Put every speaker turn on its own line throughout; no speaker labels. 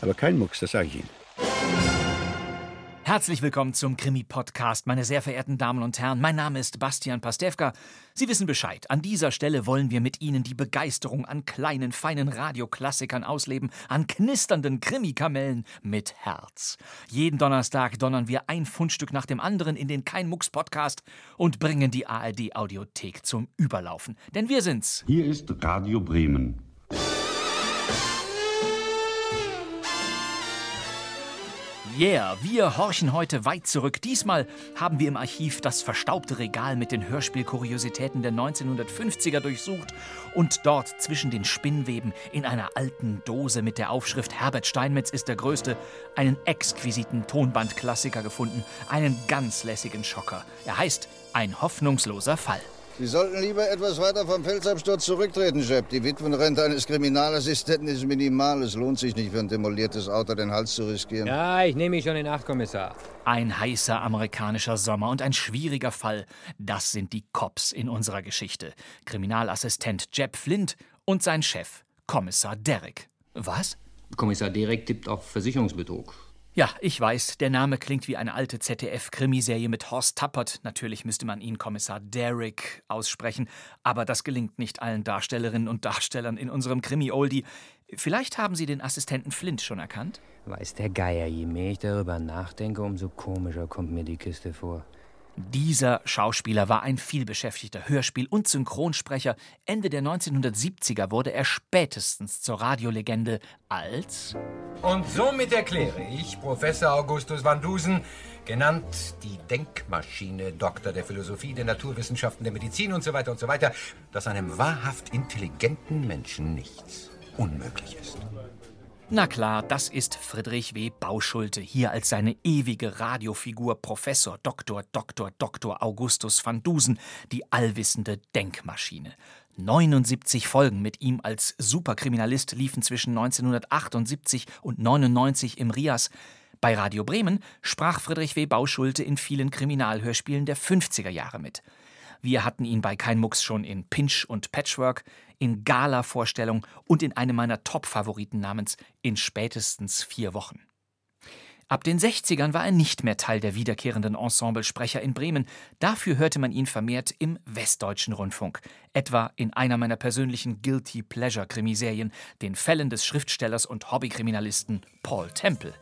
Aber kein Mucks, das sage ich Ihnen.
Herzlich willkommen zum Krimi-Podcast, meine sehr verehrten Damen und Herren. Mein Name ist Bastian Pastewka. Sie wissen Bescheid. An dieser Stelle wollen wir mit Ihnen die Begeisterung an kleinen, feinen Radioklassikern ausleben, an knisternden Krimikamellen mit Herz. Jeden Donnerstag donnern wir ein Fundstück nach dem anderen in den Kein Mucks Podcast und bringen die ARD Audiothek zum Überlaufen. Denn wir sind's.
Hier ist Radio Bremen.
Yeah, wir horchen heute weit zurück. Diesmal haben wir im Archiv das verstaubte Regal mit den Hörspielkuriositäten der 1950er durchsucht und dort zwischen den Spinnweben in einer alten Dose mit der Aufschrift Herbert Steinmetz ist der Größte einen exquisiten Tonbandklassiker gefunden, einen ganz lässigen Schocker. Er heißt Ein hoffnungsloser Fall.
Sie sollten lieber etwas weiter vom Felsabsturz zurücktreten, Chef. Die Witwenrente eines Kriminalassistenten ist minimal. Es lohnt sich nicht, für ein demoliertes Auto den Hals zu riskieren.
Ja, ich nehme mich schon in Acht, Kommissar.
Ein heißer amerikanischer Sommer und ein schwieriger Fall. Das sind die Cops in unserer Geschichte. Kriminalassistent Jeb Flint und sein Chef, Kommissar Derrick. Was?
Kommissar Derek tippt auf Versicherungsbetrug.
Ja, ich weiß, der Name klingt wie eine alte ZDF-Krimiserie mit Horst Tappert. Natürlich müsste man ihn Kommissar Derrick aussprechen, aber das gelingt nicht allen Darstellerinnen und Darstellern in unserem Krimi-Oldie. Vielleicht haben Sie den Assistenten Flint schon erkannt?
Weiß der Geier, je mehr ich darüber nachdenke, umso komischer kommt mir die Kiste vor.
Dieser Schauspieler war ein vielbeschäftigter Hörspiel- und Synchronsprecher. Ende der 1970er wurde er spätestens zur Radiolegende als.
Und somit erkläre ich Professor Augustus van Dusen, genannt die Denkmaschine, Doktor der Philosophie, der Naturwissenschaften, der Medizin und so weiter und so weiter, dass einem wahrhaft intelligenten Menschen nichts unmöglich ist.
Na klar, das ist Friedrich W. Bauschulte, hier als seine ewige Radiofigur Professor Dr. Dr. Dr. Augustus van Dusen, die allwissende Denkmaschine. 79 Folgen mit ihm als Superkriminalist liefen zwischen 1978 und 99 im Rias. Bei Radio Bremen sprach Friedrich W. Bauschulte in vielen Kriminalhörspielen der 50er Jahre mit. Wir hatten ihn bei Kein Mucks schon in Pinch und Patchwork, in Gala-Vorstellung und in einem meiner Top-Favoriten namens In spätestens vier Wochen. Ab den 60ern war er nicht mehr Teil der wiederkehrenden Ensemblesprecher in Bremen. Dafür hörte man ihn vermehrt im Westdeutschen Rundfunk, etwa in einer meiner persönlichen Guilty Pleasure Krimiserien, den Fällen des Schriftstellers und Hobbykriminalisten Paul Temple.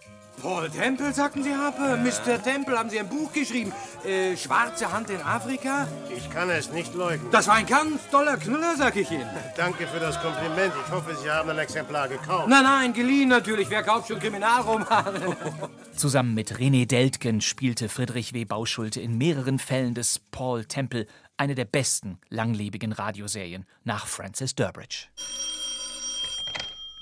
Paul Temple, sagten Sie, Harpe? Mr. Temple, haben Sie ein Buch geschrieben? Äh, Schwarze Hand in Afrika?
Ich kann es nicht leugnen.
Das war ein ganz toller Knüller, sag ich Ihnen.
Danke für das Kompliment. Ich hoffe, Sie haben ein Exemplar gekauft.
Nein, nein, geliehen natürlich. Wer kauft schon Kriminalromane?
Zusammen mit René Deltgen spielte Friedrich W. Bauschulte in mehreren Fällen des Paul Temple eine der besten langlebigen Radioserien nach Francis Durbridge.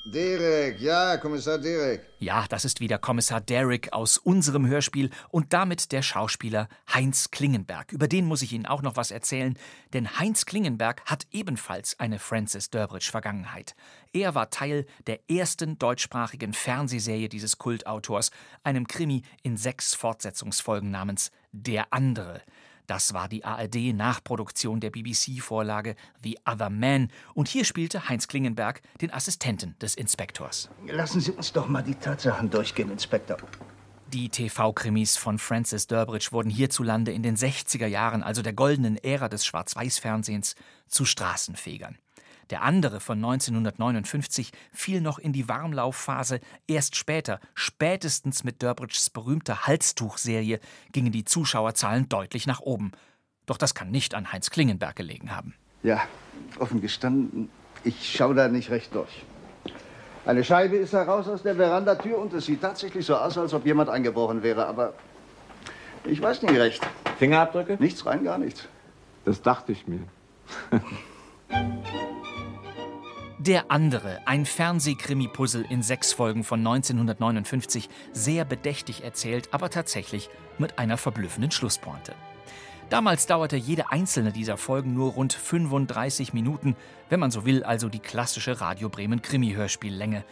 Derek, ja, Kommissar Derek.
Ja, das ist wieder Kommissar Derrick aus unserem Hörspiel und damit der Schauspieler Heinz Klingenberg. Über den muss ich Ihnen auch noch was erzählen, denn Heinz Klingenberg hat ebenfalls eine Francis Durbridge-Vergangenheit. Er war Teil der ersten deutschsprachigen Fernsehserie dieses Kultautors, einem Krimi in sechs Fortsetzungsfolgen namens Der andere. Das war die ARD-Nachproduktion der BBC-Vorlage The Other Man. Und hier spielte Heinz Klingenberg den Assistenten des Inspektors.
Lassen Sie uns doch mal die Tatsachen durchgehen, Inspektor.
Die TV-Krimis von Francis Durbridge wurden hierzulande in den 60er Jahren, also der goldenen Ära des Schwarz-Weiß-Fernsehens, zu Straßenfegern. Der andere von 1959 fiel noch in die Warmlaufphase. Erst später, spätestens mit Durbridges berühmter Halstuchserie, gingen die Zuschauerzahlen deutlich nach oben. Doch das kann nicht an Heinz Klingenberg gelegen haben.
Ja, offen gestanden, ich schaue da nicht recht durch. Eine Scheibe ist heraus aus der Verandatür und es sieht tatsächlich so aus, als ob jemand eingebrochen wäre, aber ich weiß nicht recht.
Fingerabdrücke?
Nichts rein, gar nichts.
Das dachte ich mir.
Der andere, ein Fernsehkrimi-Puzzle in sechs Folgen von 1959, sehr bedächtig erzählt, aber tatsächlich mit einer verblüffenden Schlusspointe. Damals dauerte jede einzelne dieser Folgen nur rund 35 Minuten, wenn man so will, also die klassische Radio Bremen Krimi-Hörspiellänge.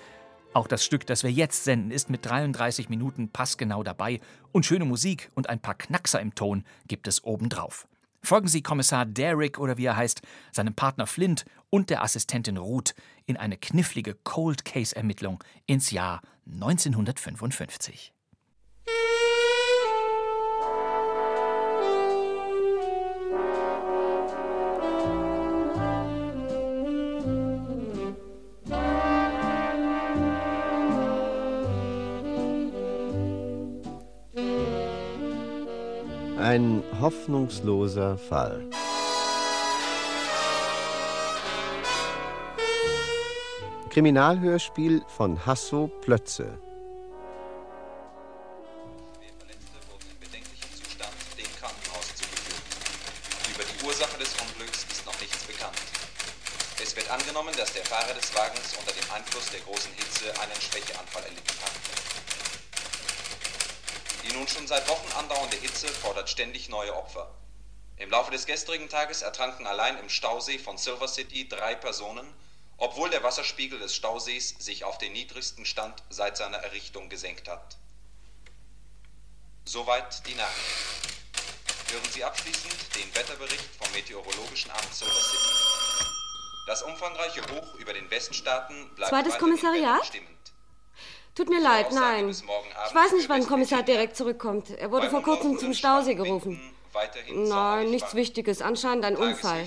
Auch das Stück, das wir jetzt senden, ist mit 33 Minuten passgenau dabei und schöne Musik und ein paar Knackser im Ton gibt es obendrauf. Folgen Sie Kommissar Derrick oder wie er heißt, seinem Partner Flint und der Assistentin Ruth in eine knifflige Cold Case Ermittlung ins Jahr 1955.
Ein hoffnungsloser Fall. Kriminalhörspiel von Hasso Plötze.
Über die Ursache des Unglücks ist noch nichts bekannt. Es wird angenommen, dass der Fahrer des Wagens unter dem Einfluss der großen Hitze einen Schwächeanfall erlitten hat. Die nun schon seit Wochen andauernde Hitze fordert ständig neue Opfer. Im Laufe des gestrigen Tages ertranken allein im Stausee von Silver City drei Personen, obwohl der Wasserspiegel des Stausees sich auf den niedrigsten Stand seit seiner Errichtung gesenkt hat. Soweit die Nachricht. Hören Sie abschließend den Wetterbericht vom Meteorologischen Amt Silver City. Das umfangreiche Hoch über den Weststaaten bleibt
Zweites Kommissariat?
wetterbestimmt.
Tut mir leid, nein. Ich weiß nicht, wann Kommissar direkt zurückkommt. Er wurde vor kurzem zum Stausee gerufen. Nein, nichts Wichtiges. Anscheinend ein Unfall.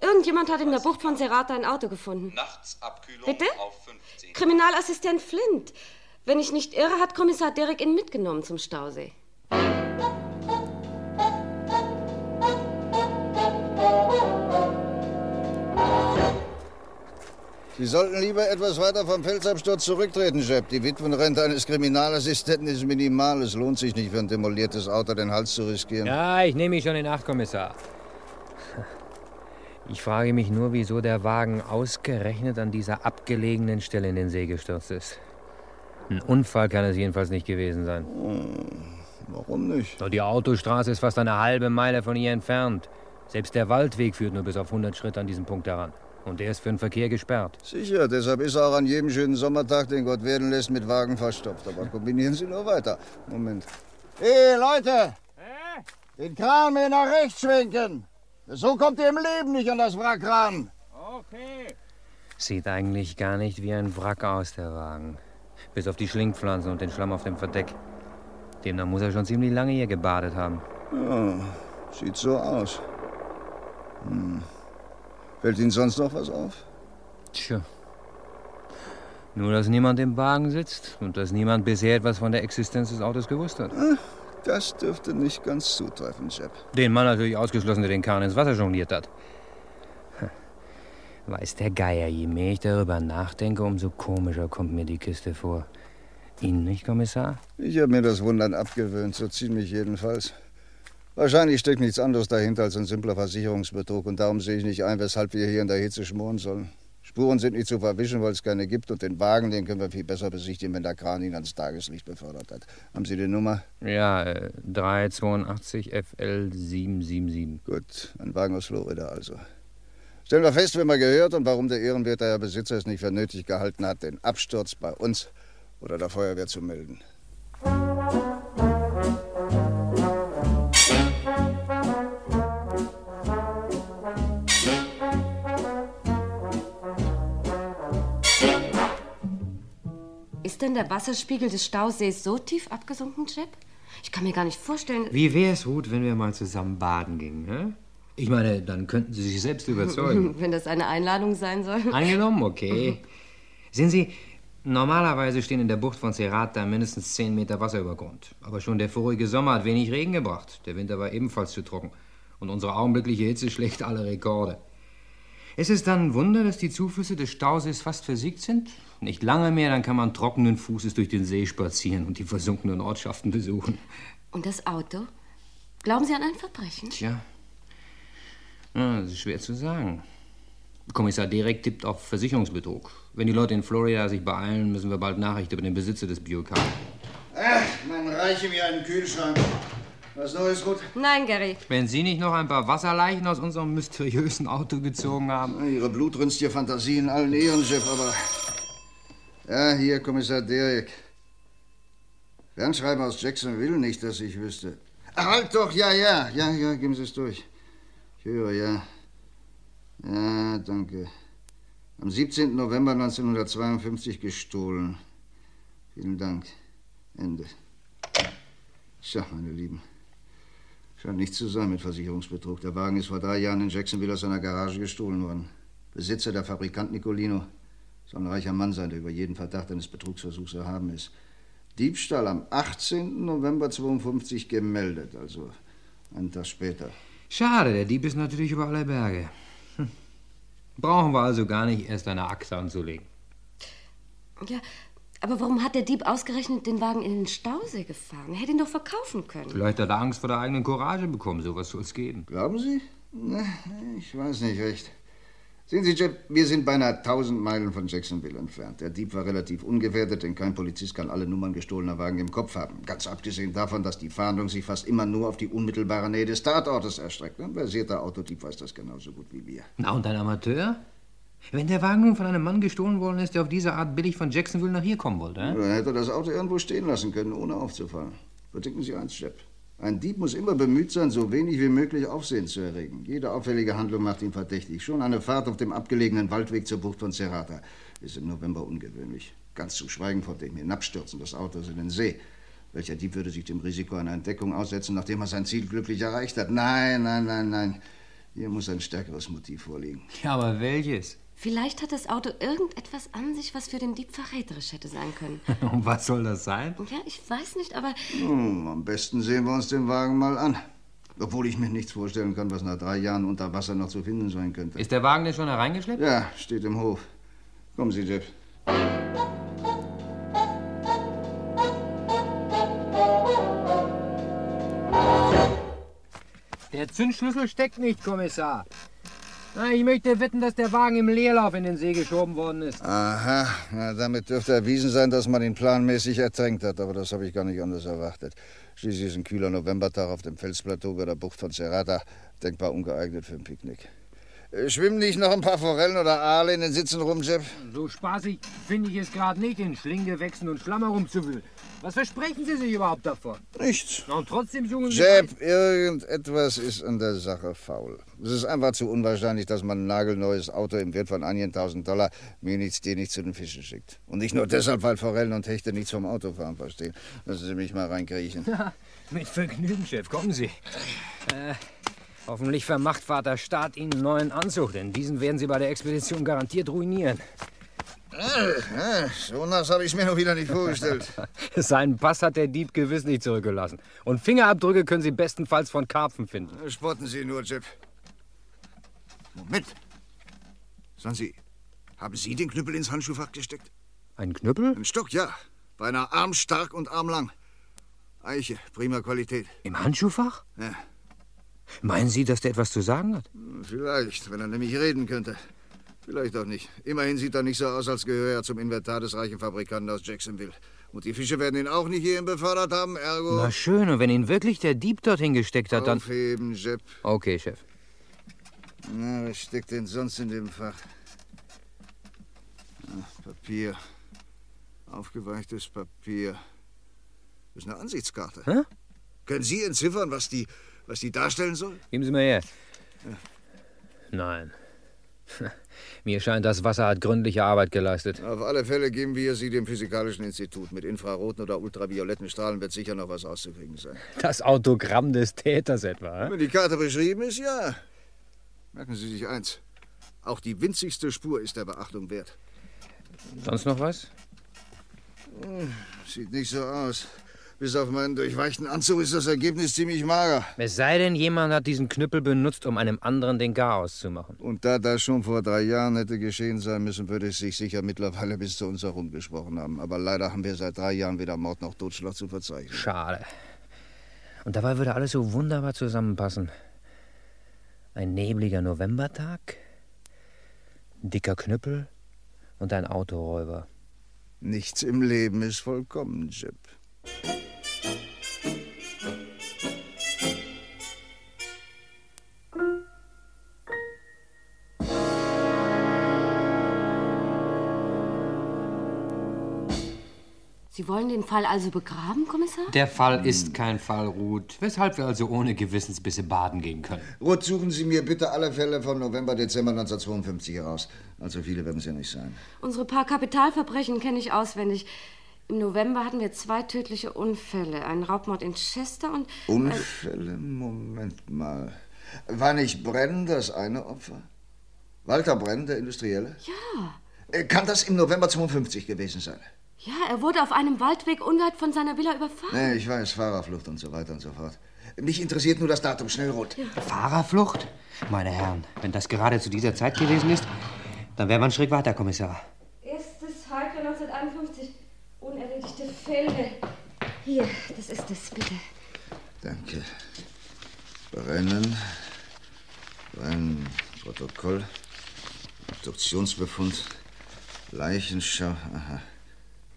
Irgendjemand hat in der Bucht von Serata ein Auto gefunden. Bitte? Kriminalassistent Flint. Wenn ich nicht irre, hat Kommissar Derek ihn mitgenommen zum Stausee.
Sie sollten lieber etwas weiter vom Felsabsturz zurücktreten, Jeb. Die Witwenrente eines Kriminalassistenten ist minimal. Es lohnt sich nicht, für ein demoliertes Auto den Hals zu riskieren.
Ja, ich nehme mich schon in Acht, Kommissar. Ich frage mich nur, wieso der Wagen ausgerechnet an dieser abgelegenen Stelle in den See gestürzt ist. Ein Unfall kann es jedenfalls nicht gewesen sein.
Warum nicht?
Die Autostraße ist fast eine halbe Meile von hier entfernt. Selbst der Waldweg führt nur bis auf 100 Schritt an diesem Punkt heran. Und der ist für den Verkehr gesperrt.
Sicher, deshalb ist er auch an jedem schönen Sommertag, den Gott werden lässt, mit Wagen verstopft. Aber kombinieren Sie nur weiter. Moment. Hey, Leute! Den Kran mehr nach rechts schwenken. So kommt ihr im Leben nicht an das Wrack ran.
Okay. Sieht eigentlich gar nicht wie ein Wrack aus, der Wagen. Bis auf die Schlingpflanzen und den Schlamm auf dem Verdeck. Demnach muss er schon ziemlich lange hier gebadet haben.
Ja, sieht so aus. Hm. Fällt Ihnen sonst noch was auf?
Tja. Nur, dass niemand im Wagen sitzt und dass niemand bisher etwas von der Existenz des Autos gewusst hat.
Ah, Das dürfte nicht ganz zutreffen, Jeb.
Den Mann natürlich ausgeschlossen, der den Kahn ins Wasser jongliert hat. Weiß der Geier, je mehr ich darüber nachdenke, umso komischer kommt mir die Kiste vor. Ihnen nicht, Kommissar?
Ich habe mir das Wundern abgewöhnt, so ziemlich jedenfalls. Wahrscheinlich steckt nichts anderes dahinter als ein simpler Versicherungsbetrug und darum sehe ich nicht ein, weshalb wir hier in der Hitze schmoren sollen. Spuren sind nicht zu verwischen, weil es keine gibt und den Wagen, den können wir viel besser besichtigen, wenn der Kran ihn ans Tageslicht befördert hat. Haben Sie die Nummer?
Ja, äh, 382 FL 777.
Gut, ein Wagen aus Florida also. Stellen wir fest, wer mal gehört und warum der ehrenwerte Herr Besitzer es nicht für nötig gehalten hat, den Absturz bei uns oder der Feuerwehr zu melden.
Ist denn der Wasserspiegel des Stausees so tief abgesunken, Jeb? Ich kann mir gar nicht vorstellen.
Wie wär's, Ruth, wenn wir mal zusammen baden gingen, hä? Ich meine, dann könnten Sie sich selbst überzeugen.
Wenn das eine Einladung sein soll.
Angenommen, okay. Sehen Sie, normalerweise stehen in der Bucht von Serata mindestens 10 Meter Wasser über Grund. Aber schon der vorige Sommer hat wenig Regen gebracht. Der Winter war ebenfalls zu trocken. Und unsere augenblickliche Hitze schlägt alle Rekorde. Ist es dann ein Wunder, dass die Zuflüsse des Stausees fast versiegt sind? Nicht lange mehr, dann kann man trockenen Fußes durch den See spazieren und die versunkenen Ortschaften besuchen.
Und das Auto? Glauben Sie an ein Verbrechen?
Tja, ja, das ist schwer zu sagen. Kommissar Derek tippt auf Versicherungsbetrug. Wenn die Leute in Florida sich beeilen, müssen wir bald Nachricht über den Besitzer des Biokar.
Ach, man reiche mir einen Kühlschrank. Was Neues, gut?
Nein, Gary.
Wenn Sie nicht noch ein paar Wasserleichen aus unserem mysteriösen Auto gezogen haben.
Ihre blutrünstige Fantasie in allen Ehren, Chef, aber. Ja, hier, Kommissar Derek. Fernschreiben aus Jacksonville, nicht, dass ich wüsste. Ach, halt doch, ja, ja, ja, ja, geben Sie es durch. Ich höre, ja. Ja, danke. Am 17. November 1952 gestohlen. Vielen Dank. Ende. Tja, meine Lieben. Scheint nichts zu sein mit Versicherungsbetrug. Der Wagen ist vor drei Jahren in Jacksonville aus seiner Garage gestohlen worden. Besitzer, der Fabrikant Nicolino, soll ein reicher Mann sein, der über jeden Verdacht eines Betrugsversuchs erhaben ist. Diebstahl am 18. November 52 gemeldet, also einen Tag später.
Schade, der Dieb ist natürlich über alle Berge. Hm. Brauchen wir also gar nicht erst eine Achse anzulegen.
Ja, aber warum hat der Dieb ausgerechnet den Wagen in den Stausee gefahren? Er hätte ihn doch verkaufen können.
Vielleicht hat er Angst vor der eigenen Courage bekommen. Sowas soll es geben.
Glauben Sie? Na, ich weiß nicht recht. Sehen Sie, Jeff, wir sind beinahe 1000 Meilen von Jacksonville entfernt. Der Dieb war relativ ungefährdet, denn kein Polizist kann alle Nummern gestohlener Wagen im Kopf haben. Ganz abgesehen davon, dass die Fahndung sich fast immer nur auf die unmittelbare Nähe des Tatortes erstreckt. Ein versierter Autodieb weiß das genauso gut wie wir.
Na, und ein Amateur? Wenn der Wagen nun von einem Mann gestohlen worden ist, der auf diese Art billig von Jacksonville nach hier kommen wollte, äh?
Dann hätte er das Auto irgendwo stehen lassen können, ohne aufzufallen. Bedenken Sie eins, Jeff. Ein Dieb muss immer bemüht sein, so wenig wie möglich Aufsehen zu erregen. Jede auffällige Handlung macht ihn verdächtig. Schon eine Fahrt auf dem abgelegenen Waldweg zur Bucht von Serrata ist im November ungewöhnlich. Ganz zu schweigen von dem Hinabstürzen des Autos in den See. Welcher Dieb würde sich dem Risiko einer Entdeckung aussetzen, nachdem er sein Ziel glücklich erreicht hat? Nein, nein, nein, nein. Hier muss ein stärkeres Motiv vorliegen.
Ja, aber welches?
Vielleicht hat das Auto irgendetwas an sich, was für den Dieb verräterisch hätte sein können.
Und was soll das sein?
Ja, ich weiß nicht, aber.
Hm, am besten sehen wir uns den Wagen mal an. Obwohl ich mir nichts vorstellen kann, was nach drei Jahren unter Wasser noch zu finden sein könnte.
Ist der Wagen denn schon hereingeschleppt?
Ja, steht im Hof. Kommen Sie, Jeff.
Der Zündschlüssel steckt nicht, Kommissar. Ich möchte wetten, dass der Wagen im Leerlauf in den See geschoben worden ist.
Aha, na, damit dürfte erwiesen sein, dass man ihn planmäßig ertränkt hat. Aber das habe ich gar nicht anders erwartet. Schließlich ist ein kühler Novembertag auf dem Felsplateau bei der Bucht von Serrata denkbar ungeeignet für ein Picknick. Äh, Schwimmen nicht noch ein paar Forellen oder Aale in den Sitzen rum, Jeff?
So spaßig finde ich es gerade nicht, in Schlinggewächsen und Schlamm herumzuwühlen. Was versprechen Sie sich überhaupt davon?
Nichts.
Und trotzdem Sie...
Jeb, irgendetwas ist an der Sache faul. Es ist einfach zu unwahrscheinlich, dass man ein nagelneues Auto im Wert von einigen tausend Dollar mir nichts, dir nichts zu den Fischen schickt. Und nicht nur deshalb, weil Forellen und Hechte nichts vom Autofahren verstehen. Lassen Sie mich mal reinkriechen.
Ja, mit Vergnügen, Chef. Kommen Sie. Äh, hoffentlich vermacht Vater Staat Ihnen einen neuen Anzug, denn diesen werden Sie bei der Expedition garantiert ruinieren.
Ah, so nass habe ich mir noch wieder nicht vorgestellt.
Seinen Pass hat der Dieb gewiss nicht zurückgelassen. Und Fingerabdrücke können Sie bestenfalls von Karpfen finden.
Spotten Sie nur, Jeb. Moment. Sagen Sie, haben Sie den Knüppel ins Handschuhfach gesteckt?
Ein Knüppel?
Ein Stock, ja. Beinahe armstark und armlang. Eiche, prima Qualität.
Im Handschuhfach?
Ja.
Meinen Sie, dass der etwas zu sagen hat?
Vielleicht, wenn er nämlich reden könnte. Vielleicht auch nicht. Immerhin sieht er nicht so aus, als gehöre er zum Inventar des reichen Fabrikanten aus Jacksonville. Und die Fische werden ihn auch nicht hierhin befördert haben, ergo...
Na schön, und wenn ihn wirklich der Dieb dorthin gesteckt hat, dann...
Aufheben, Jeb.
Okay, Chef.
Na, was steckt denn sonst in dem Fach? Ah, Papier. Aufgeweichtes Papier. Das ist eine Ansichtskarte.
Hä?
Können Sie entziffern, was die, was die darstellen soll?
Geben Sie mal her.
Ja.
Nein. Mir scheint, das Wasser hat gründliche Arbeit geleistet.
Auf alle Fälle geben wir sie dem Physikalischen Institut. Mit infraroten oder ultravioletten Strahlen wird sicher noch was auszukriegen sein.
Das Autogramm des Täters etwa.
Wenn die Karte beschrieben ist, ja. Merken Sie sich eins. Auch die winzigste Spur ist der Beachtung wert.
Sonst noch was?
Hm, Sieht nicht so aus. Bis auf meinen durchweichten Anzug ist das Ergebnis ziemlich mager.
Es sei denn, jemand hat diesen Knüppel benutzt, um einem anderen den Garaus zu machen.
Und da das schon vor drei Jahren hätte geschehen sein müssen, würde es sich sicher mittlerweile bis zu uns herumgesprochen haben. Aber leider haben wir seit drei Jahren weder Mord noch Totschlag zu verzeichnen.
Schade. Und dabei würde alles so wunderbar zusammenpassen. Ein nebliger Novembertag, Dicker Knüppel und ein Autoräuber.
Nichts im Leben ist vollkommen, Jip.
Sie wollen den Fall also begraben, Kommissar?
Der Fall ist kein Fall, Ruth. Weshalb wir also ohne Gewissensbisse baden gehen können.
Ruth, suchen Sie mir bitte alle Fälle von November, Dezember 1952 heraus. Also viele werden es ja nicht sein.
Unsere paar Kapitalverbrechen kenne ich auswendig. Im November hatten wir zwei tödliche Unfälle. Einen Raubmord in Chester und...
Unfälle? Moment mal. War nicht Brenn das eine Opfer? Walter Brenn, der Industrielle?
Ja.
Äh, Kann das im November 52 gewesen sein?
Ja, er wurde auf einem Waldweg unweit von seiner Villa überfahren.
Nee, ich weiß, Fahrerflucht und so weiter und so fort. Mich interessiert nur das Datum, schnell rot.
Fahrerflucht? Meine Herren, wenn das gerade zu dieser Zeit gewesen ist, dann wäre man einen Schritt weiter, Kommissar.
Erstes Halbjahr 1951. Unerledigte Fälle. Hier, das ist es, bitte.
Danke. Brennen. Brennen. Protokoll. Obduktionsbefund. Leichenschau. Aha.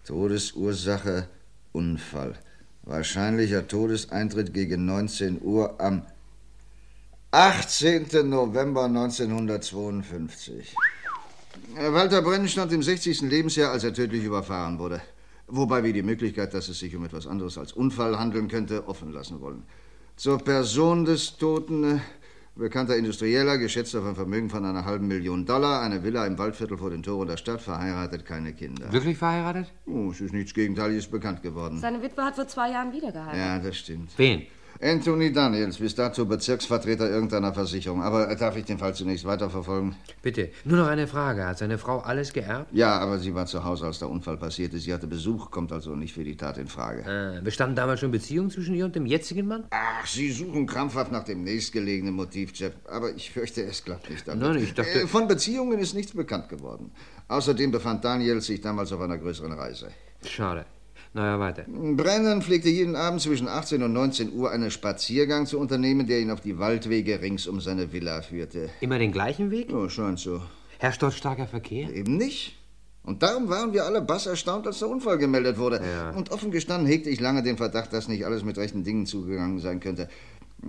Todesursache Unfall. Wahrscheinlicher Todeseintritt gegen 19 Uhr am 18. November 1952. Äh, Walter Brenn stand im 60. Lebensjahr, als er tödlich überfahren wurde. Wobei wir die Möglichkeit, dass es sich um etwas anderes als Unfall handeln könnte, offen lassen wollen. Zur Person des Toten, äh, bekannter Industrieller, geschätzt auf ein Vermögen von einer halben Million Dollar, eine Villa im Waldviertel vor den Toren der Stadt, verheiratet, keine Kinder.
Wirklich verheiratet?
Oh, es ist nichts Gegenteiliges bekannt geworden.
Seine Witwe hat vor zwei Jahren wieder geheiratet.
Ja, das stimmt.
Wen?
Anthony Daniels, bis dato Bezirksvertreter irgendeiner Versicherung. Aber äh, darf ich den Fall zunächst weiterverfolgen?
Bitte, nur noch eine Frage. Hat seine Frau alles geerbt?
Ja, aber sie war zu Hause, als der Unfall passierte. Sie hatte Besuch, kommt also nicht für die Tat in Frage.
Äh, bestanden damals schon Beziehungen zwischen ihr und dem jetzigen Mann?
Ach, Sie suchen krampfhaft nach dem nächstgelegenen Motiv, Jeff. Aber ich fürchte, es klappt nicht damit.
Nein, ich dachte-
Äh, Von Beziehungen ist nichts bekannt geworden. Außerdem befand Daniels sich damals auf einer größeren Reise.
Schade. Na ja, weiter.
Brennan pflegte jeden Abend zwischen 18 und 19 Uhr einen Spaziergang zu unternehmen, der ihn auf die Waldwege rings um seine Villa führte.
Immer den gleichen Weg?
Oh, scheint so.
Herrscht dort starker Verkehr?
Eben nicht. Und darum waren wir alle bass erstaunt, als der Unfall gemeldet wurde. Und offen gestanden hegte ich lange den Verdacht, dass nicht alles mit rechten Dingen zugegangen sein könnte.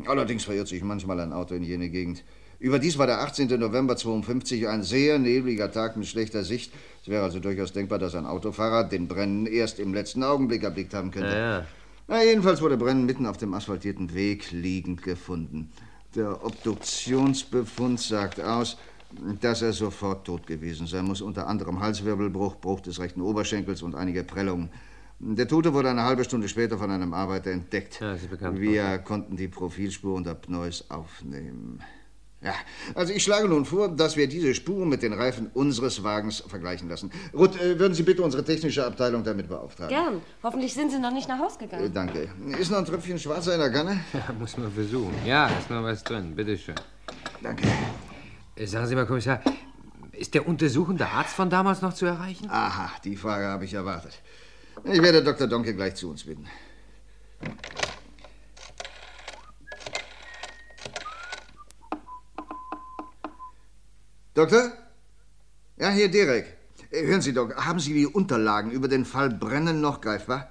Allerdings verirrt sich manchmal ein Auto in jene Gegend. Überdies war der 18. November 52 ein sehr nebliger Tag mit schlechter Sicht. Es wäre also durchaus denkbar, dass ein Autofahrer den Brennen erst im letzten Augenblick erblickt haben könnte.
Ja, ja.
Na, jedenfalls wurde Brennen mitten auf dem asphaltierten Weg liegend gefunden. Der Obduktionsbefund sagt aus, dass er sofort tot gewesen sein muss. Unter anderem Halswirbelbruch, Bruch des rechten Oberschenkels und einige Prellungen. Der Tote wurde eine halbe Stunde später von einem Arbeiter entdeckt.
Ja, das ist bekannt.
Wir konnten die Profilspuren der Pneus aufnehmen. Ja, also ich schlage nun vor, dass wir diese Spuren mit den Reifen unseres Wagens vergleichen lassen. Ruth, äh, würden Sie bitte unsere technische Abteilung damit beauftragen?
Gern. Hoffentlich sind Sie noch nicht nach Haus
Äh,
gegangen.
danke. Ist noch ein Tröpfchen Schwarzer in der Kanne?
Ja, muss man versuchen. Ja, ist noch was drin. Bitte schön.
Danke.
Äh, Sagen Sie mal, Kommissar, ist der untersuchende Arzt von damals noch zu erreichen?
Aha, die Frage habe ich erwartet. Ich werde Dr. Donke gleich zu uns bitten. Doktor? Ja, hier Derek. Äh, Hören Sie, Doc, haben Sie die Unterlagen über den Fall Brennen noch greifbar?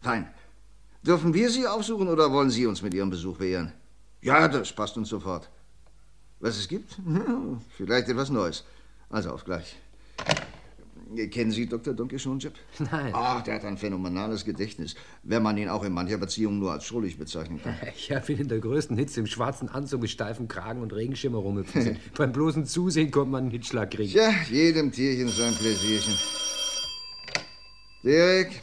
Fein. Dürfen wir Sie aufsuchen oder wollen Sie uns mit Ihrem Besuch beehren? Ja, das passt uns sofort. Was es gibt? Vielleicht etwas Neues. Also auf gleich. Kennen Sie Dr. Donke schon, Jip?
Nein.
Ach, der hat ein phänomenales Gedächtnis, wenn man ihn auch in mancher Beziehung nur als schrullig bezeichnen kann.
Ich habe ihn in der größten Hitze im schwarzen Anzug mit steifem Kragen und Regenschimmer rumhüpfen sehen. Beim bloßen Zusehen kommt man einen Hitschlag kriegen.
Tja, jedem Tierchen sein Pläsierchen. Derek?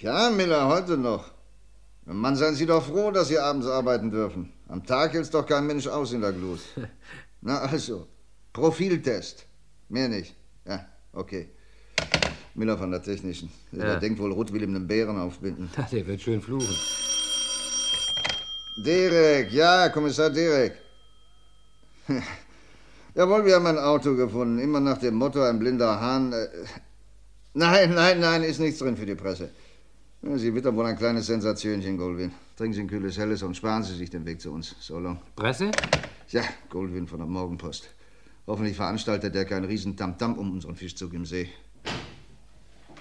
Ja, Miller, heute noch. Mann, seien Sie doch froh, dass Sie abends arbeiten dürfen. Am Tag hält's doch kein Mensch aus in der Glut. Na also, Profiltest. Mehr nicht. Ja, okay. Miller von der Technischen. Der
Ja.
denkt wohl, Ruth will ihm einen Bären aufbinden.
Na, Der wird schön fluchen.
Derek, ja, Kommissar Derek. Jawohl, wir haben ein Auto gefunden. Immer nach dem Motto, ein blinder Hahn. Äh, nein, nein, nein, ist nichts drin für die Presse. Sie wittern wohl ein kleines Sensationchen, Goldwyn. Trinken Sie ein kühles Helles und sparen Sie sich den Weg zu uns. So long.
Presse?
Ja, Goldwyn von der Morgenpost. Hoffentlich veranstaltet er keinen riesen Tamtam um unseren Fischzug im See.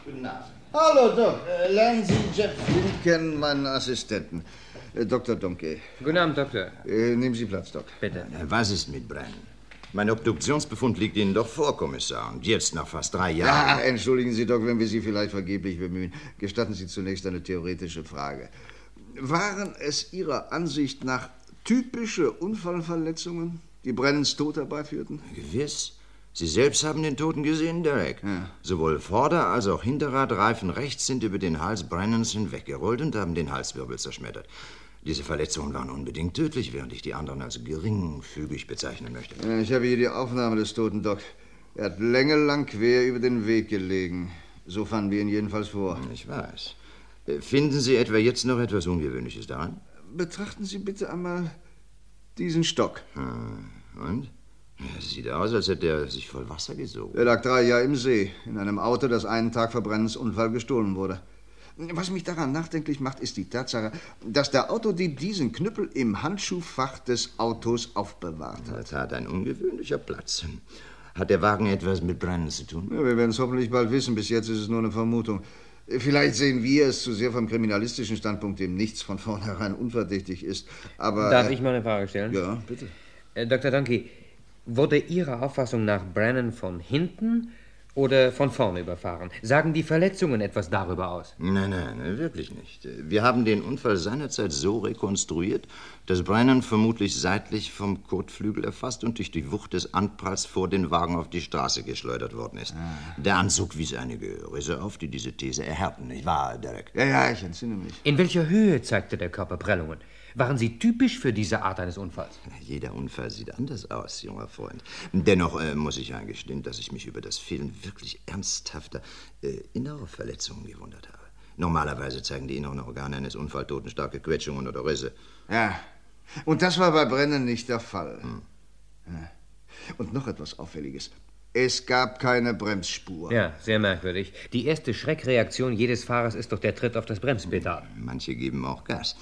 Guten Abend. Hallo, Doc. Äh, lernen Sie Jeff Flint kennen, meinen Assistenten. Äh, Dr. Donkey.
Guten Abend, Doktor.
Äh, nehmen Sie Platz, Doc.
Bitte.
Was ist mit Brennan? Mein Obduktionsbefund liegt Ihnen doch vor, Kommissar. Und jetzt, nach fast drei
Ja,
Jahren.
entschuldigen Sie, Doc, wenn wir Sie vielleicht vergeblich bemühen. Gestatten Sie zunächst eine theoretische Frage. Waren es Ihrer Ansicht nach typische Unfallverletzungen, die Brennens Tod herbeiführten?
Gewiss. Sie selbst haben den Toten gesehen, Derek. Sowohl Vorder- als auch Hinterradreifen rechts sind über den Hals Brennans hinweggerollt und haben den Halswirbel zerschmettert. Diese Verletzungen waren unbedingt tödlich, während ich die anderen als geringfügig bezeichnen möchte.
Ja, Ich habe hier die Aufnahme des Toten, Doc. Er hat längelang quer über den Weg gelegen. So fanden wir ihn jedenfalls vor.
Ich weiß. Äh, Finden Sie etwa jetzt noch etwas Ungewöhnliches daran?
Betrachten Sie bitte einmal diesen Stock.
Hm, Und? Sieht aus, als hätte er sich voll Wasser gesogen.
Er lag drei Jahre im See, in einem Auto, das einen Tag vor Brennens Unfall gestohlen wurde. Was mich daran nachdenklich macht, ist die Tatsache, dass der Autodieb diesen Knüppel im Handschuhfach des Autos aufbewahrt hat.
Das hat ein ungewöhnlicher Platz. Hat der Wagen etwas mit Brennen zu tun?
Ja, wir werden es hoffentlich bald wissen. Bis jetzt ist es nur eine Vermutung. Vielleicht sehen wir es zu sehr vom kriminalistischen Standpunkt, dem nichts von vornherein unverdächtig ist. Aber.
Darf
äh,
ich mal eine Frage stellen?
Ja, bitte.
Äh, Dr. Donkey, wurde Ihrer Auffassung nach Brennan von hinten oder von vorne überfahren? Sagen die Verletzungen etwas darüber aus?
Nein, nein, wirklich nicht. Wir haben den Unfall seinerzeit so rekonstruiert, dass Brennan vermutlich seitlich vom Kotflügel erfasst und durch die Wucht des Anpralls vor den Wagen auf die Straße geschleudert worden ist. Der Anzug wies einige Risse auf, die diese These erhärten, nicht wahr, Derek?
Ja, ja, ich entsinne mich.
In welcher Höhe zeigte der Körper Prellungen? Waren sie typisch für diese Art eines Unfalls?
Jeder Unfall sieht anders aus, junger Freund. Dennoch äh, muss ich eingestehen, dass ich mich über das Fehlen wirklich ernsthafter äh, innerer Verletzungen gewundert habe. Normalerweise zeigen die inneren Organe eines Unfalltoten starke Quetschungen oder Risse.
Ja. Und das war bei Brennen nicht der Fall. Ja. Und noch etwas Auffälliges. Es gab keine Bremsspur.
Ja, sehr merkwürdig. Die erste Schreckreaktion jedes Fahrers ist doch der Tritt auf das Bremspedal.
Manche geben auch Gas.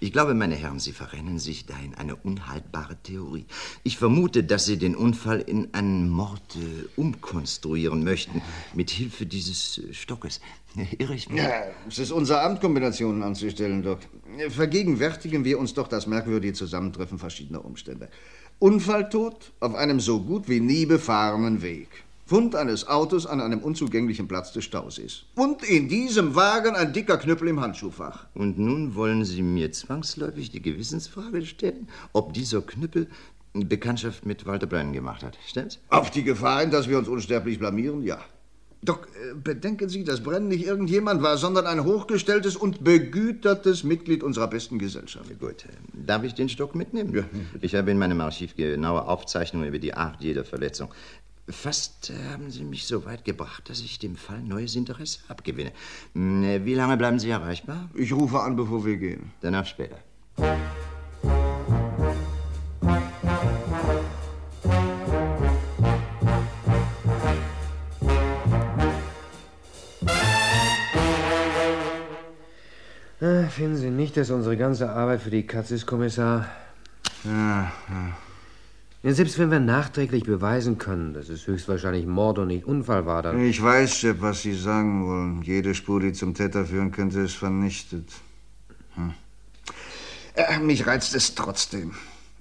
Ich glaube, meine Herren, Sie verrennen sich da in eine unhaltbare Theorie. Ich vermute, dass Sie den Unfall in einen Mord äh, umkonstruieren möchten, mit Hilfe dieses äh, Stockes. Irre ich mich?
Ja, es ist unser Amt, Kombinationen anzustellen, Doc. Vergegenwärtigen wir uns doch das merkwürdige Zusammentreffen verschiedener Umstände. Unfalltod auf einem so gut wie nie befahrenen Weg. Fund eines Autos an einem unzugänglichen Platz des Stausees. Und in diesem Wagen ein dicker Knüppel im Handschuhfach.
Und nun wollen Sie mir zwangsläufig die Gewissensfrage stellen, ob dieser Knüppel Bekanntschaft mit Walter Brennan gemacht hat. Stimmt's?
Auf die Gefahr hin, dass wir uns unsterblich blamieren, ja. Doch äh, bedenken Sie, dass Brennan nicht irgendjemand war, sondern ein hochgestelltes und begütertes Mitglied unserer besten Gesellschaft.
Gut. Darf ich den Stock mitnehmen? Ja. Ich habe in meinem Archiv genaue Aufzeichnungen über die Art jeder Verletzung. Fast äh, haben Sie mich so weit gebracht, dass ich dem Fall neues Interesse abgewinne. Hm, äh, Wie lange bleiben Sie erreichbar?
Ich rufe an, bevor wir gehen.
Danach später.
Finden Sie nicht, dass unsere ganze Arbeit für die Katz ist, Kommissar?
Ja, ja.
Ja, selbst wenn wir nachträglich beweisen können, dass es höchstwahrscheinlich Mord und nicht Unfall war, dann...
Ich weiß, Chef, was Sie sagen wollen. Jede Spur, die zum Täter führen könnte, ist vernichtet. Hm. Äh, mich reizt es trotzdem.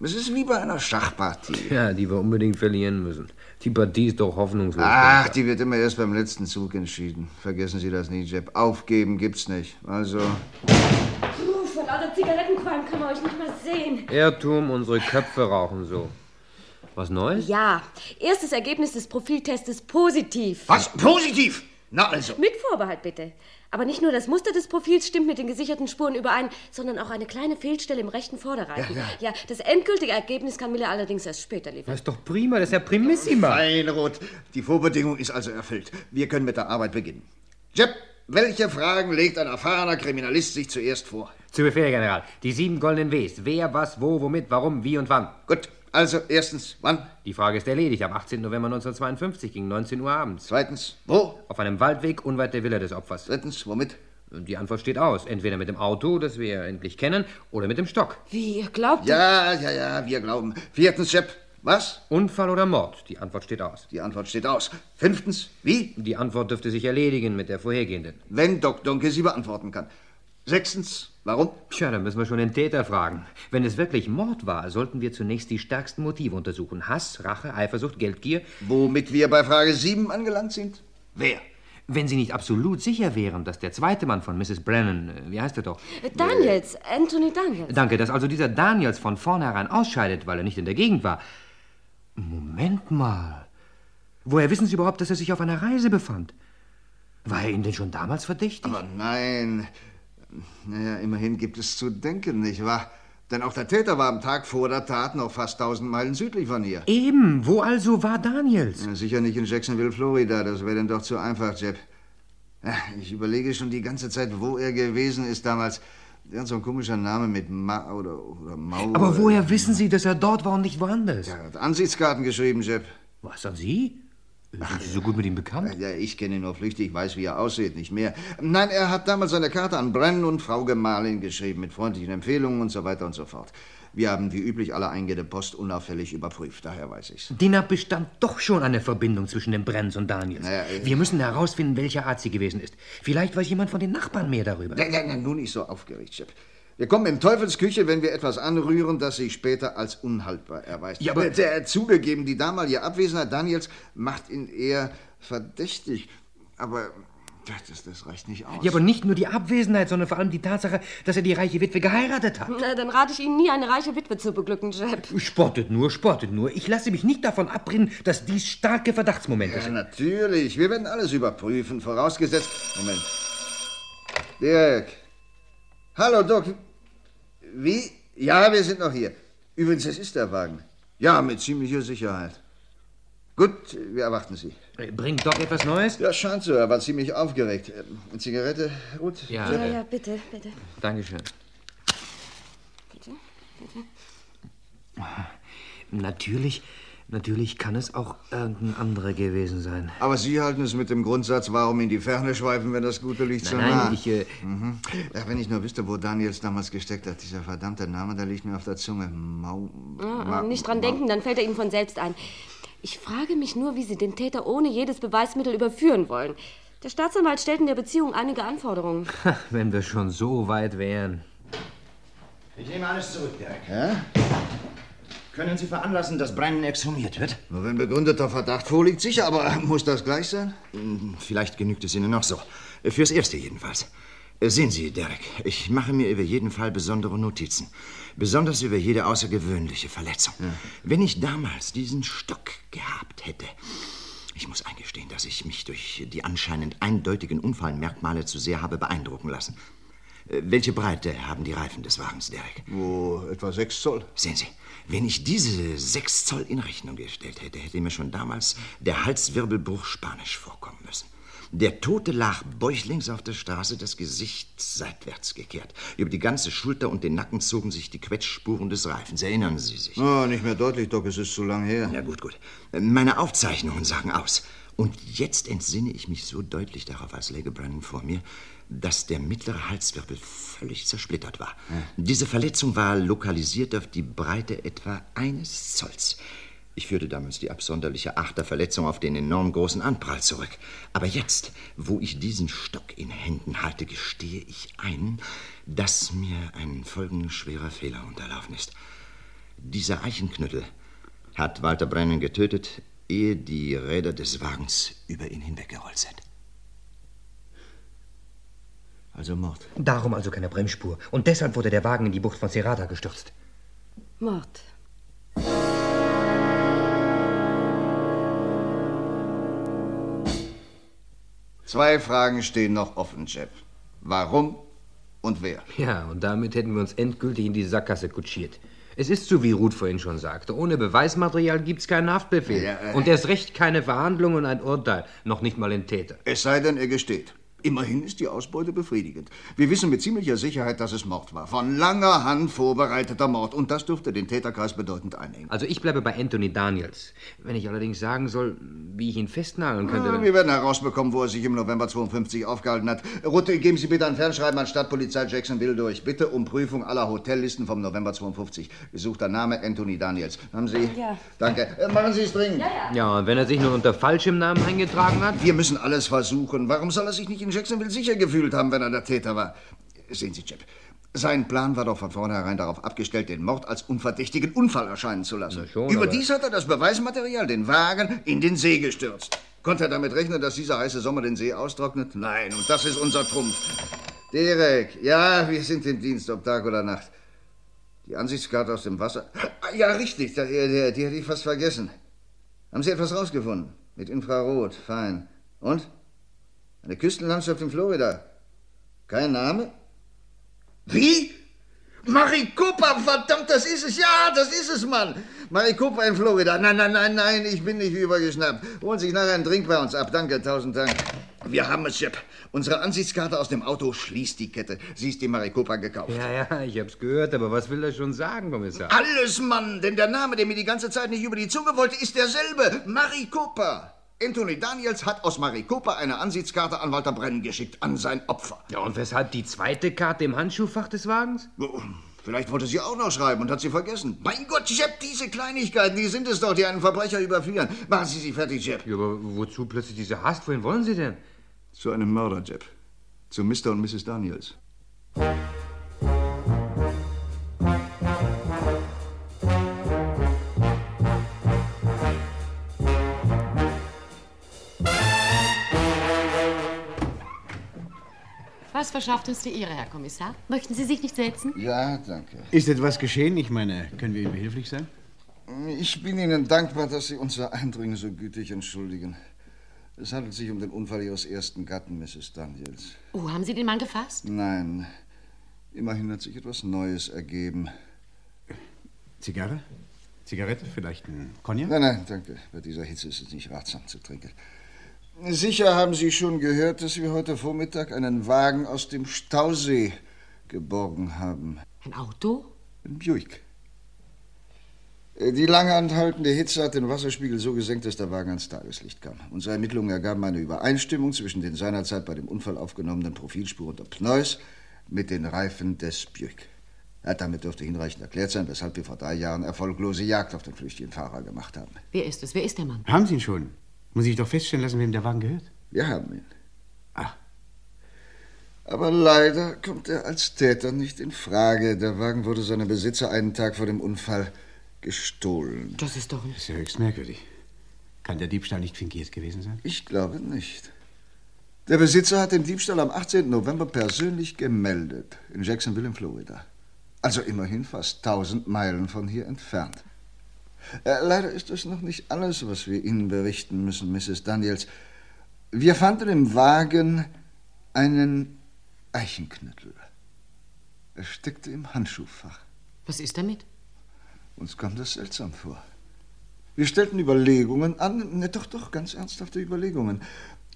Es ist wie bei einer Schachpartie.
Ja, die wir unbedingt verlieren müssen. Die Partie ist doch hoffnungslos.
Ach, die wird immer erst beim letzten Zug entschieden. Vergessen Sie das nie, Jeb. Aufgeben gibt's nicht. Also,
Uh, vor lauter Zigarettenqualm kann man euch nicht mehr sehen.
Irrtum, unsere Köpfe rauchen so. Was Neues?
Ja, erstes Ergebnis des Profiltestes positiv.
Was? Positiv? Na also.
Mit Vorbehalt bitte. Aber nicht nur das Muster des Profils stimmt mit den gesicherten Spuren überein, sondern auch eine kleine Fehlstelle im rechten Vorderreifen.
Ja,
ja. das endgültige Ergebnis kann Miller allerdings erst später liefern.
Das ist doch prima, das ist ja primissima.
Feinrot. Die Vorbedingung ist also erfüllt. Wir können mit der Arbeit beginnen. Jeb, welche Fragen legt ein erfahrener Kriminalist sich zuerst vor?
Zu Befehl, General. Die sieben goldenen Ws. Wer, was, wo, womit, warum, wie und wann.
Gut. Also, erstens, wann?
Die Frage ist erledigt. Am 18. November 1952 gegen 19 Uhr abends.
Zweitens, wo?
Auf einem Waldweg unweit der Villa des Opfers.
Drittens, womit?
Die Antwort steht aus. Entweder mit dem Auto, das wir endlich kennen, oder mit dem Stock.
Wie, ihr glaubt?
Ja, ja, ja, wir glauben. Viertens, Chef, Was?
Unfall oder Mord? Die Antwort steht aus.
Die Antwort steht aus. Fünftens, wie?
Die Antwort dürfte sich erledigen mit der vorhergehenden.
Wenn Doc Donke sie beantworten kann. Sechstens, warum?
Tja, dann müssen wir schon den Täter fragen. Wenn es wirklich Mord war, sollten wir zunächst die stärksten Motive untersuchen. Hass, Rache, Eifersucht, Geldgier.
Womit wir bei Frage 7 angelangt sind? Wer?
Wenn Sie nicht absolut sicher wären, dass der zweite Mann von Mrs. Brennan, äh, wie heißt er doch?
Daniels, Anthony Daniels.
Danke, dass also dieser Daniels von vornherein ausscheidet, weil er nicht in der Gegend war. Moment mal. Woher wissen Sie überhaupt, dass er sich auf einer Reise befand? War er Ihnen denn schon damals verdächtig?
Aber nein. Naja, immerhin gibt es zu denken, nicht wahr? Denn auch der Täter war am Tag vor der Tat noch fast tausend Meilen südlich von hier.
Eben, wo also war Daniels?
Ja, sicher nicht in Jacksonville, Florida. Das wäre dann doch zu einfach, Jeb. Ich überlege schon die ganze Zeit, wo er gewesen ist damals. Irgend so ein komischer Name mit Ma oder, oder Mau.
Aber woher wissen Sie, dass er dort war und nicht woanders?
Er hat Ansichtskarten geschrieben, Jeb.
Was an Sie? Sind Sie so gut mit ihm bekannt?
Ja, ich kenne ihn nur flüchtig, weiß, wie er aussieht, nicht mehr. Nein, er hat damals seine Karte an Brennan und Frau Gemahlin geschrieben, mit freundlichen Empfehlungen und so weiter und so fort. Wir haben wie üblich alle eingehende Post unauffällig überprüft, daher weiß ich's.
Demnach bestand doch schon eine Verbindung zwischen den Brenns und Daniels.
Naja, äh,
Wir müssen herausfinden, welcher Art sie gewesen ist. Vielleicht weiß jemand von den Nachbarn mehr darüber.
Nein, nein, nein, nun nicht so aufgeregt, Chef. Wir kommen in Teufelsküche, wenn wir etwas anrühren, das sich später als unhaltbar erweist.
Ja, aber-
Der, der, zugegeben, die damalige Abwesenheit Daniels macht ihn eher verdächtig. Aber das, das reicht nicht aus.
Ja, aber nicht nur die Abwesenheit, sondern vor allem die Tatsache, dass er die reiche Witwe geheiratet hat.
Na, dann rate ich Ihnen nie, eine reiche Witwe zu beglücken, Jeb.
Spottet nur, spottet nur. Ich lasse mich nicht davon abbringen, dass dies starke Verdachtsmomente
Ja,
sind.
natürlich. Wir werden alles überprüfen, vorausgesetzt... Moment. Dirk. Hallo, Doc. Wie? Ja, wir sind noch hier. Übrigens, es ist der Wagen. Ja, mit ziemlicher Sicherheit. Gut, wir erwarten Sie.
Bringt Doc etwas Neues?
Ja, scheint so. Er war ziemlich aufgeregt. Äh, Eine Zigarette, Ruth?
Ja.
Ja, ja, bitte, bitte.
Dankeschön.
Bitte, bitte.
Natürlich, natürlich kann es auch irgendein anderer gewesen sein.
Aber Sie halten es mit dem Grundsatz, warum in die Ferne schweifen, wenn das gute Licht so
Nein,
nah...
nein, ich, äh,
Mhm. Ja, wenn ich nur wüsste, wo Daniels damals gesteckt hat. Dieser verdammte Name, der liegt mir auf der Zunge. Mau... Ma-
ah, nicht dran
Ma-
denken, dann fällt er Ihnen von selbst ein. Ich frage mich nur, wie Sie den Täter ohne jedes Beweismittel überführen wollen. Der Staatsanwalt stellt in der Beziehung einige Anforderungen.
Wenn wir schon so weit wären.
Ich nehme alles zurück, Derek.
Ja?
Können Sie veranlassen, dass Brennan exhumiert wird?
Nur wenn begründeter Verdacht vorliegt, sicher, aber muss das gleich sein?
Hm, Vielleicht genügt es Ihnen noch so. Fürs Erste jedenfalls. Sehen Sie, Derek, ich mache mir über jeden Fall besondere Notizen. Besonders über jede außergewöhnliche Verletzung. Wenn ich damals diesen Stock gehabt hätte. Ich muss eingestehen, dass ich mich durch die anscheinend eindeutigen Unfallmerkmale zu sehr habe beeindrucken lassen. Äh, Welche Breite haben die Reifen des Wagens, Derek?
Wo, etwa sechs Zoll.
Sehen Sie, wenn ich diese sechs Zoll in Rechnung gestellt hätte, hätte mir schon damals der Halswirbelbruch spanisch vorkommen müssen. Der Tote lag bäuchlings auf der Straße, das Gesicht seitwärts gekehrt. Über die ganze Schulter und den Nacken zogen sich die Quetschspuren des Reifens. Erinnern Sie sich?
Oh, nicht mehr deutlich, Doc, es ist zu lang her.
Ja, gut, gut. Meine Aufzeichnungen sagen aus. Und jetzt entsinne ich mich so deutlich darauf, als läge Brennan vor mir, dass der mittlere Halswirbel völlig zersplittert war. Diese Verletzung war lokalisiert auf die Breite etwa eines Zolls. Ich führte damals die absonderliche Achterverletzung auf den enorm großen Anprall zurück. Aber jetzt, wo ich diesen Stock in Händen halte, gestehe ich ein, dass mir ein folgenschwerer Fehler unterlaufen ist. Dieser Eichenknüttel hat Walter Brennan getötet, ehe die Räder des Wagens über ihn hinweggerollt sind.
Also Mord.
Darum also keine Bremsspur. Und deshalb wurde der Wagen in die Bucht von Serrata gestürzt.
Mord.
Zwei Fragen stehen noch offen, Jeb. Warum und wer?
Ja, und damit hätten wir uns endgültig in die Sackgasse kutschiert. Es ist so, wie Ruth vorhin schon sagte. Ohne Beweismaterial gibt's keinen Haftbefehl.
Ja, äh.
Und erst recht keine Verhandlung und ein Urteil. Noch nicht mal den Täter.
Es sei denn, er gesteht. Immerhin ist die Ausbeute befriedigend. Wir wissen mit ziemlicher Sicherheit, dass es Mord war. Von langer Hand vorbereiteter Mord. Und das dürfte den Täterkreis bedeutend einengen.
Also ich bleibe bei Anthony Daniels. Wenn ich allerdings sagen soll, wie ich ihn festnageln könnte...
Ja, wir werden herausbekommen, wo er sich im November 52 aufgehalten hat. Rutte, geben Sie bitte ein Fernschreiben an Stadtpolizei Jacksonville durch. Bitte um Prüfung aller Hotellisten vom November 52. Gesuchter Name Anthony Daniels. Haben Sie?
Ja.
Danke. Äh, machen Sie es dringend.
Ja, ja.
Ja, und wenn er sich nur unter falschem Namen eingetragen hat?
Wir müssen alles versuchen. Warum soll er sich nicht in Jacksonville sicher gefühlt haben, wenn er der Täter war? Sehen Sie, Chip. Sein Plan war doch von vornherein darauf abgestellt, den Mord als unverdächtigen Unfall erscheinen zu lassen.
schon,
Überdies hat er das Beweismaterial, den Wagen, in den See gestürzt. Konnte er damit rechnen, dass dieser heiße Sommer den See austrocknet? Nein, und das ist unser Trumpf. Derek, ja, wir sind im Dienst, ob Tag oder Nacht. Die Ansichtskarte aus dem Wasser. Ah, Ja, richtig, die, die, die hätte ich fast vergessen. Haben Sie etwas rausgefunden? Mit Infrarot, fein. Und? Eine Küstenlandschaft in Florida. Kein Name? Wie? Maricopa, verdammt, das ist es. Ja, das ist es, Mann. Maricopa in Florida. Nein, nein, nein, nein, ich bin nicht übergeschnappt. Holen Sie sich nachher einen Drink bei uns ab. Danke, tausend Dank. Wir haben es, Chip. Unsere Ansichtskarte aus dem Auto schließt die Kette. Sie ist in Maricopa gekauft.
Ja, ja, ich hab's gehört, aber was will er schon sagen, Kommissar?
Alles, Mann, denn der Name, der mir die ganze Zeit nicht über die Zunge wollte, ist derselbe. Maricopa. Anthony Daniels hat aus Maricopa eine Ansichtskarte an Walter Brennan geschickt, an sein Opfer.
Ja, und weshalb die zweite Karte im Handschuhfach des Wagens?
Vielleicht wollte sie auch noch schreiben und hat sie vergessen. Mein Gott, Jeb, diese Kleinigkeiten, die sind es doch, die einen Verbrecher überführen. Machen Sie sie fertig, Jeb.
Ja, aber wozu plötzlich diese Hast? Wohin wollen Sie denn?
Zu einem Mörder, Jeb. Zu Mr. und Mrs. Daniels.
Was verschafft uns die Ehre, Herr Kommissar? Möchten Sie sich nicht setzen?
Ja, danke.
Ist etwas geschehen? Ich meine, können wir Ihnen behilflich sein?
Ich bin Ihnen dankbar, dass Sie unser Eindringen so gütig entschuldigen. Es handelt sich um den Unfall Ihres ersten Gatten, Mrs. Daniels.
Oh, haben Sie den Mann gefasst?
Nein. Immerhin hat sich etwas Neues ergeben.
Zigarre? Zigarette? Vielleicht ein Cognac?
Nein, nein, danke. Bei dieser Hitze ist es nicht ratsam zu trinken. Sicher haben Sie schon gehört, dass wir heute Vormittag einen Wagen aus dem Stausee geborgen haben.
Ein Auto?
Ein Buick. Die lange anhaltende Hitze hat den Wasserspiegel so gesenkt, dass der Wagen ans Tageslicht kam. Unsere Ermittlungen ergaben eine Übereinstimmung zwischen den seinerzeit bei dem Unfall aufgenommenen Profilspuren der Pneus mit den Reifen des Buick. Ja, damit dürfte hinreichend erklärt sein, weshalb wir vor drei Jahren erfolglose Jagd auf den flüchtigen Fahrer gemacht haben.
Wer ist es? Wer ist der Mann?
Haben Sie ihn schon? Muss ich doch feststellen lassen, wem der Wagen gehört?
Wir haben ihn.
Ah.
Aber leider kommt er als Täter nicht in Frage. Der Wagen wurde seinem Besitzer einen Tag vor dem Unfall gestohlen.
Das ist doch...
Das ist ja höchst merkwürdig. Kann der Diebstahl nicht fingiert gewesen sein?
Ich glaube nicht. Der Besitzer hat den Diebstahl am 18. November persönlich gemeldet. In Jacksonville in Florida. Also immerhin fast 1000 Meilen von hier entfernt. Äh, leider ist das noch nicht alles, was wir Ihnen berichten müssen, Mrs. Daniels. Wir fanden im Wagen einen Eichenknüttel. Er steckte im Handschuhfach.
Was ist damit?
Uns kam das seltsam vor. Wir stellten Überlegungen an, ne, doch, doch, ganz ernsthafte Überlegungen,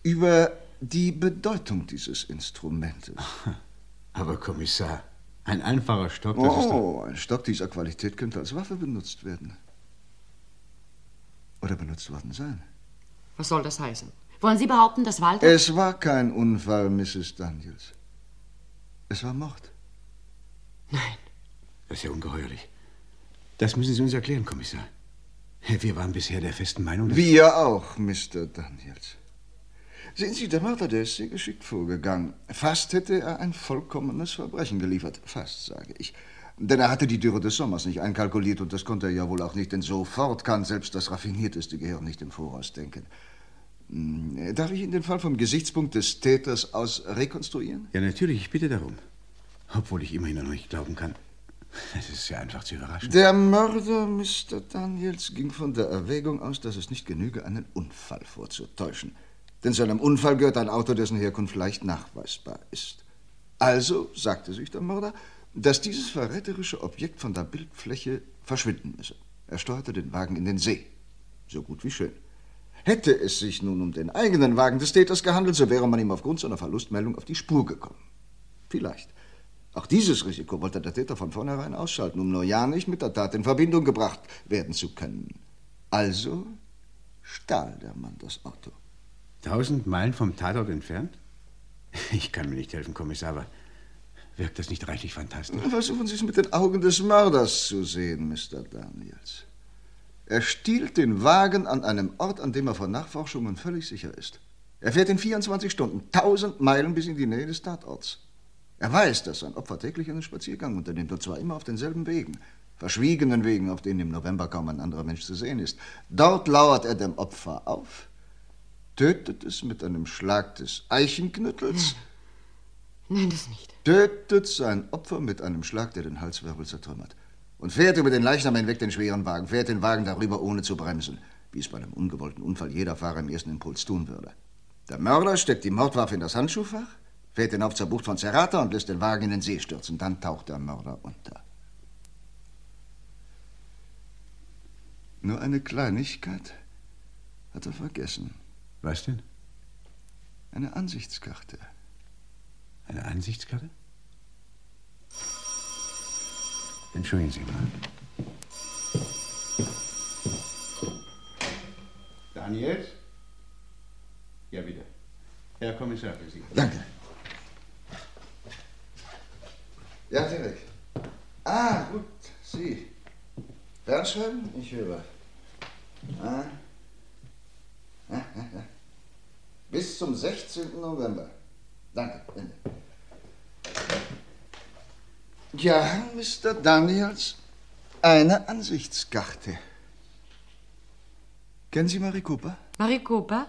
über die Bedeutung dieses Instrumentes.
Aber Kommissar, ein einfacher Stock, das ist doch...
Oh, ein Stock dieser Qualität könnte als Waffe benutzt werden. Oder benutzt worden sein.
Was soll das heißen? Wollen Sie behaupten, dass Walter...
Es war kein Unfall, Mrs. Daniels. Es war Mord.
Nein.
Das ist ja ungeheuerlich. Das müssen Sie uns erklären, Kommissar. Wir waren bisher der festen Meinung, dass...
Wir auch, Mr. Daniels. Sehen Sie, der Mörder, der ist sehr geschickt vorgegangen. Fast hätte er ein vollkommenes Verbrechen geliefert. Fast, sage ich. Denn er hatte die Dürre des Sommers nicht einkalkuliert und das konnte er ja wohl auch nicht, denn sofort kann selbst das raffinierteste Gehirn nicht im Voraus denken. Hm, Darf ich Ihnen den Fall vom Gesichtspunkt des Täters aus rekonstruieren?
Ja, natürlich, ich bitte darum. Obwohl ich immerhin noch nicht glauben kann. Es ist ja einfach zu überraschen.
Der Mörder, Mr. Daniels, ging von der Erwägung aus, dass es nicht genüge, einen Unfall vorzutäuschen. Denn zu einem Unfall gehört ein Auto, dessen Herkunft leicht nachweisbar ist. Also sagte sich der Mörder, dass dieses verräterische Objekt von der Bildfläche verschwinden müsse. Er steuerte den Wagen in den See. So gut wie schön. Hätte es sich nun um den eigenen Wagen des Täters gehandelt, so wäre man ihm aufgrund seiner Verlustmeldung auf die Spur gekommen. Vielleicht. Auch dieses Risiko wollte der Täter von vornherein ausschalten, um nur ja nicht mit der Tat in Verbindung gebracht werden zu können. Also stahl der Mann das Auto.
Tausend Meilen vom Tatort entfernt? Ich kann mir nicht helfen, Kommissar, aber wirkt das nicht reichlich fantastisch?
Versuchen Sie es mit den Augen des Mörders zu sehen, Mr. Daniels. Er stiehlt den Wagen an einem Ort, an dem er vor Nachforschungen völlig sicher ist. Er fährt in 24 Stunden tausend Meilen bis in die Nähe des Tatorts. Er weiß, dass sein Opfer täglich einen Spaziergang unternimmt, und zwar immer auf denselben Wegen. Verschwiegenen Wegen, auf denen im November kaum ein anderer Mensch zu sehen ist. Dort lauert er dem Opfer auf, tötet es mit einem Schlag des Eichenknüttels.
Nein, das nicht.
Tötet sein Opfer mit einem Schlag, der den Halswirbel zertrümmert und fährt über den Leichnam hinweg den schweren Wagen, fährt den Wagen darüber, ohne zu bremsen, wie es bei einem ungewollten Unfall jeder Fahrer im ersten Impuls tun würde. Der Mörder steckt die Mordwaffe in das Handschuhfach, fährt hinauf zur Bucht von Serrata und lässt den Wagen in den See stürzen. Dann taucht der Mörder unter. Nur eine Kleinigkeit hat er vergessen.
Was denn?
Eine Ansichtskarte.
Eine Ansichtskarte? Entschuldigen Sie mal. Daniels? Ja, bitte. Herr Kommissar für Sie.
Danke. Ja, Derek. Ah, gut, Sie. Fernschreiben? Ich höre. Ah. Bis zum 16. November. Danke, Ende. Ja, Mr. Daniels, eine Ansichtskarte. Kennen Sie Marie Cooper?
Marie Cooper?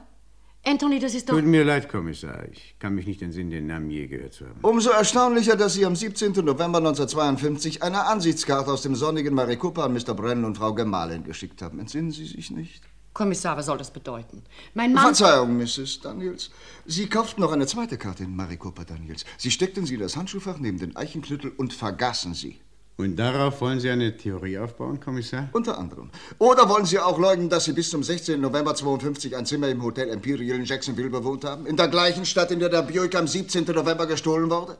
Anthony, das ist doch...
Tut mir leid, Kommissar. Ich kann mich nicht entsinnen, den Namen je gehört zu haben.
Umso erstaunlicher, dass Sie am 17. November 1952 eine Ansichtskarte aus dem sonnigen Marie Cooper an Mr. Brennan und Frau Gemahlin geschickt haben. Entsinnen Sie sich nicht?
Kommissar, was soll das bedeuten? Mein Mann...
Verzeihung, Mrs. Daniels. Sie kauften noch eine zweite Karte in Marie Cooper Daniels. Sie steckten sie in das Handschuhfach neben den Eichenknüttel und vergaßen sie.
Und darauf wollen Sie eine Theorie aufbauen, Kommissar?
Unter anderem. Oder wollen Sie auch leugnen, dass Sie bis zum 16. November 52 ein Zimmer im Hotel Imperial in Jacksonville bewohnt haben? In der gleichen Stadt, in der der Buick am 17. November gestohlen wurde?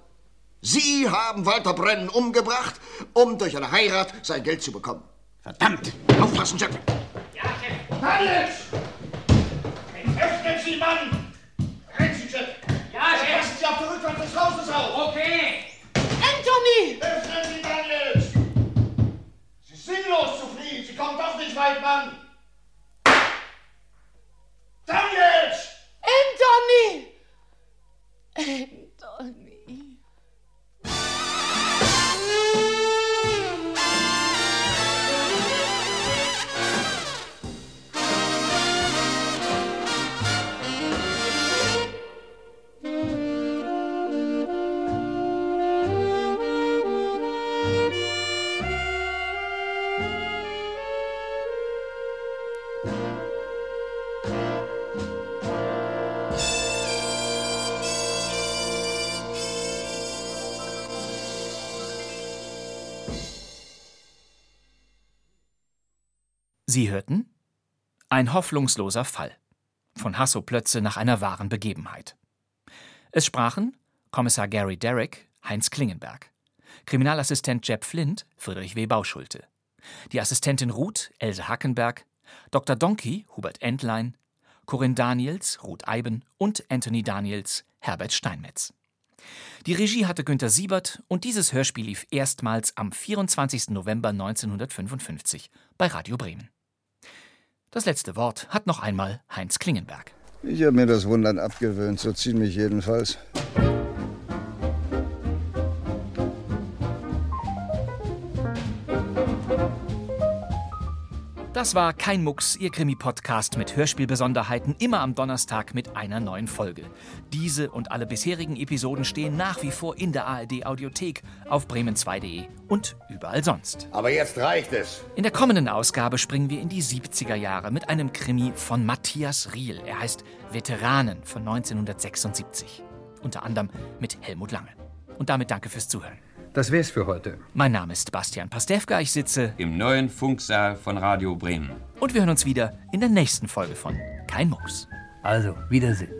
Sie haben Walter Brennan umgebracht, um durch eine Heirat sein Geld zu bekommen.
Verdammt!
Aufpassen,
Chef! Daniels! Öffnen Sie, Mann! Rennen Sie, Chef! Ja, Chef! Passen Sie auf der Rückwand des Hauses auf! Okay!
Anthony!
Öffnen Sie, Daniels! Es ist sinnlos zu fliehen. Sie kommen doch nicht weit, Mann! Daniels!
Anthony! Anthony.
Sie hörten Ein hoffnungsloser Fall von Hasso Plötze nach einer wahren Begebenheit. Es sprachen Kommissar Gary Derrick, Heinz Klingenberg, Kriminalassistent Jeb Flint, Friedrich W. Bauschulte, die Assistentin Ruth, Else Hackenberg, Dr. Donkey, Hubert Entlein, Corinne Daniels, Ruth Eiben und Anthony Daniels, Herbert Steinmetz. Die Regie hatte Günter Siebert und dieses Hörspiel lief erstmals am 24. November 1955 bei Radio Bremen. Das letzte Wort hat noch einmal Heinz Klingenberg.
Ich habe mir das Wundern abgewöhnt, so ziemlich jedenfalls.
Das war Kein Mucks, Ihr Krimi-Podcast mit Hörspielbesonderheiten, immer am Donnerstag mit einer neuen Folge. Diese und alle bisherigen Episoden stehen nach wie vor in der ARD-Audiothek, auf bremen2.de und überall sonst.
Aber jetzt reicht es.
In der kommenden Ausgabe springen wir in die 70er Jahre mit einem Krimi von Matthias Riel. Er heißt Veteranen von 1976. Unter anderem mit Helmut Lange. Und damit danke fürs Zuhören.
Das wär's für heute.
Mein Name ist Bastian Pastewka. Ich sitze
im neuen Funksaal von Radio Bremen.
Und wir hören uns wieder in der nächsten Folge von Kein Mucks.
Also, Wiedersehen.